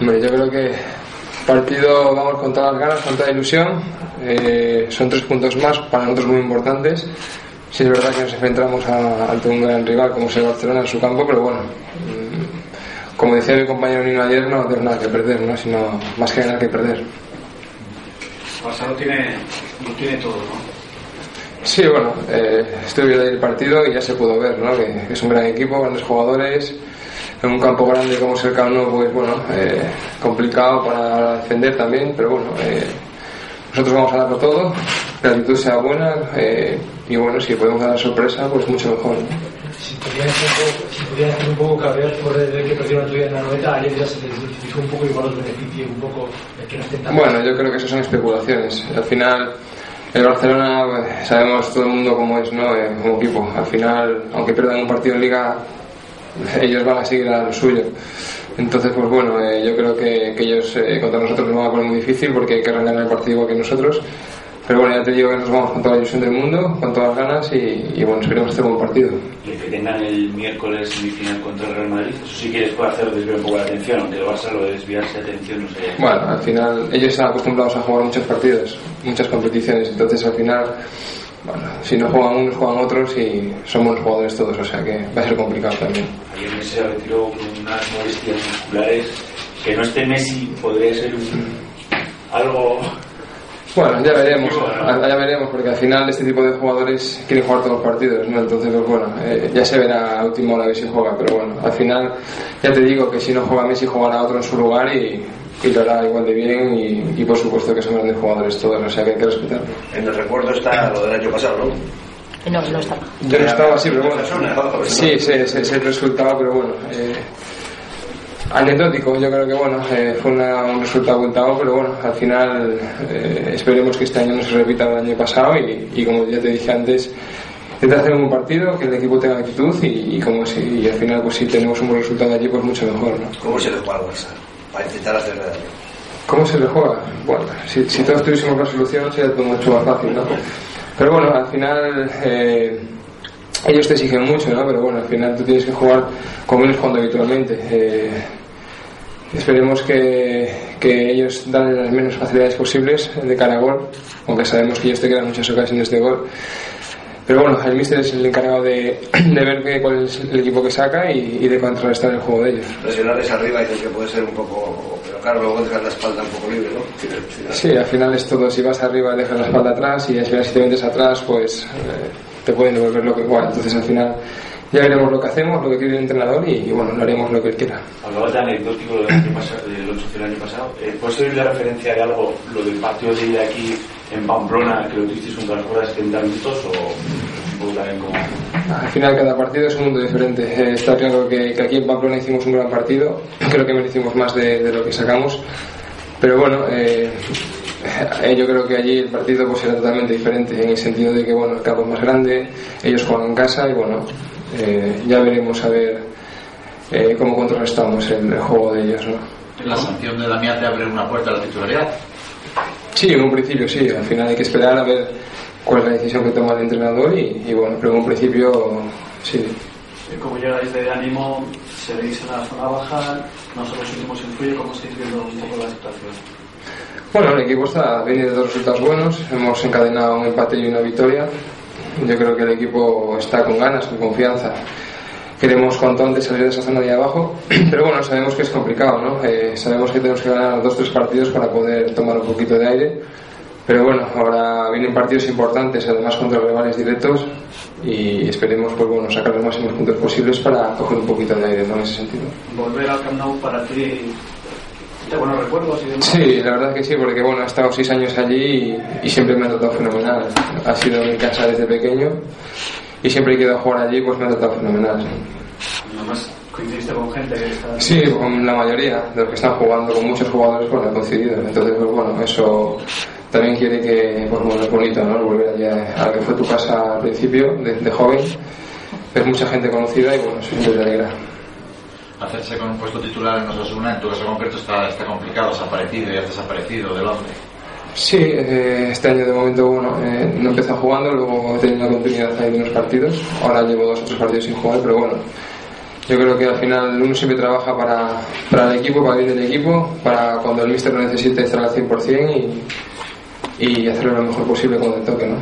Hombre, yo creo que partido vamos con todas las ganas, con toda ilusión. Eh, son tres puntos más para nosotros muy importantes. Sí es verdad que nos enfrentamos a- ante un gran rival como es el Barcelona en su campo, pero bueno, mm, como decía mi compañero Nino ayer, no tenemos nada que perder, ¿no? sino más que ganar que perder. Barça lo tiene, lo tiene todo, ¿no? Sí, bueno, eh, estuve viendo el partido y ya se pudo ver, ¿no? Que, que es un gran equipo, grandes jugadores, en un campo grande como es el Camp Nou, pues bueno, eh, complicado para defender también, pero bueno, eh, nosotros vamos a darlo todo, que la actitud sea buena eh, y bueno, si podemos dar sorpresa, pues mucho mejor. Si podían hacer un poco, si cabrear por el que perdieron otro día en la noveta, ayer ya se les dijo un poco igual los beneficia un poco el que no estén Bueno, yo creo que eso son especulaciones. Al final, el Barcelona, pues, sabemos todo el mundo cómo es, ¿no? Eh, como equipo. Al final, aunque pierdan un partido en Liga, ellos van a seguir a lo suyo. Entonces, pues bueno, eh, yo creo que, que ellos eh, contra nosotros nos van a poner muy difícil porque querrán ganar el partido igual que nosotros. Pero bueno, ya te digo que nos vamos con toda la ilusión del mundo, con todas las ganas y, y bueno, esperemos este buen partido. Y el que tengan el miércoles semifinal contra el Real Madrid, eso sí que les puede hacer desviar un poco la atención, aunque el Barça lo de desviarse de atención no sé. Bueno, al final ellos están acostumbrados a jugar muchos partidos, muchas competiciones, entonces al final, bueno, si no juegan unos, juegan otros y buenos jugadores todos, o sea que va a ser complicado también. Ayer Messi se retiró con unas molestias musculares. Que no esté Messi podría ser un, algo. Bueno, ya veremos, ya veremos, porque al final este tipo de jugadores quieren jugar todos los partidos, ¿no? Entonces, pues bueno, eh, ya se verá a última hora ver si juega, pero bueno, al final ya te digo que si no juega Messi jugará otro en su lugar y, y lo hará igual de bien y, y por supuesto que son grandes jugadores todos, o sea que hay que respetarlo. En el recuerdo está lo del año pasado, ¿no? No, no estaba. Yo no estaba así, pero bueno. ¿no? Sí, se, se, se resultaba, pero bueno. Eh, anecdótico, yo creo que bueno, eh, fue una- un resultado abultado, pero bueno, al final eh, esperemos que este año no se repita el año pasado y, y como ya te dije antes, intentar hacer un buen partido, que el equipo tenga actitud y, y como si, y al final pues si tenemos un buen resultado allí, pues mucho mejor, ¿no? ¿Cómo se le juega al Barça? Para intentar hacer daño. ¿Cómo se le juega? Bueno, si, todos tuviésemos la solución sería todo mucho más fácil, ¿no? Pero bueno, al final eh, ellos te exigen mucho, ¿no? Pero bueno, al final tú tienes que jugar como ellos jugando habitualmente. Eh, esperemos que, que ellos dan las menos facilidades posibles de cara a gol, aunque sabemos que ellos te quedan muchas ocasiones de gol. Pero bueno, el míster es el encargado de, de ver qué- cuál es el equipo que saca y, y de contrarrestar el juego de ellos. Presionarles arriba dicen que puede ser un poco... Pero claro, luego dejan la espalda un poco libre, ¿no? Final- final. Sí, al final es todo, si vas arriba dejas la espalda atrás y al final si te metes atrás pues eh, te pueden devolver lo que igual. Entonces al final ya veremos lo que hacemos, lo que quiere el entrenador y, y, bueno, no haremos lo que él quiera. Hablabas de anecdótico lo del año pasado, del 8 del año pasado. Eh, ¿Puedes servir de referencia de algo, lo del partido de ida aquí en Pamplona, que lo tuvisteis contra las de 70 minutos o también como... Al final cada partido es un mundo diferente. Eh, está claro que, que aquí en Pamplona hicimos un gran partido, creo que merecimos más de, de lo que sacamos, pero bueno, eh, yo creo que allí el partido pues era totalmente diferente en el sentido de que bueno, el campo es más grande, ellos juegan en casa y bueno, eh, ya veremos a ver eh, cómo contrarrestamos el, el juego de ellos. ¿no? La sanción de Damián te abre una puerta a la titularidad. Sí, en un principio sí, al final hay que esperar a ver cuál es la decisión que toma el entrenador y, y bueno, pero en un principio sí. Como llegáis de ánimo, seréis en la zona baja, nosotros últimos influye, ¿cómo estáis viendo un poco la situación? Bueno, el equipo está viene de dos resultados buenos, hemos encadenado un empate y una victoria. Yo creo que el equipo está con ganas, con confianza. Queremos cuanto antes salir de esa zona de abajo, pero bueno, sabemos que es complicado, ¿no? Eh, sabemos que tenemos que ganar dos tres partidos para poder tomar un poquito de aire. Pero bueno, ahora vienen partidos importantes, además contra rivales directos, y esperemos pues bueno sacar los máximos puntos posibles para coger un poquito de aire, ¿no? En ese sentido. Volver al Camp Nou para ti, ¿te buenos recuerdos y demás? Sí, la verdad que sí, porque bueno, he estado seis años allí y, y siempre me ha tratado fenomenal. Ha sido mi casa desde pequeño y siempre que he ido a jugar allí pues me ha tratado fenomenal. Además, coincidiste con gente que está... Sí, con la mayoría de los que están jugando, con muchos jugadores, bueno, he coincidido. Entonces, pues bueno, eso también quiere que, pues bueno, es bonito, ¿no? Volver allí a, lo que fue tu casa al principio, de, de joven. Ver mucha gente conocida y bueno, eso siempre te alegra. Hacerse con un puesto titular en Osasuna, en tu caso concreto, está, está complicado, has aparecido y has desaparecido del once. Sí, eh, este año de momento bueno, eh, no empecé jugando, luego he tenido continuidad ahí de unos partidos. Ahora llevo dos o tres partidos sin jugar, pero bueno, yo creo que al final uno siempre trabaja para, para el equipo, para el del equipo, para cuando el míster lo necesite estar al 100% y, y hacerlo lo mejor posible cuando toque, ¿no?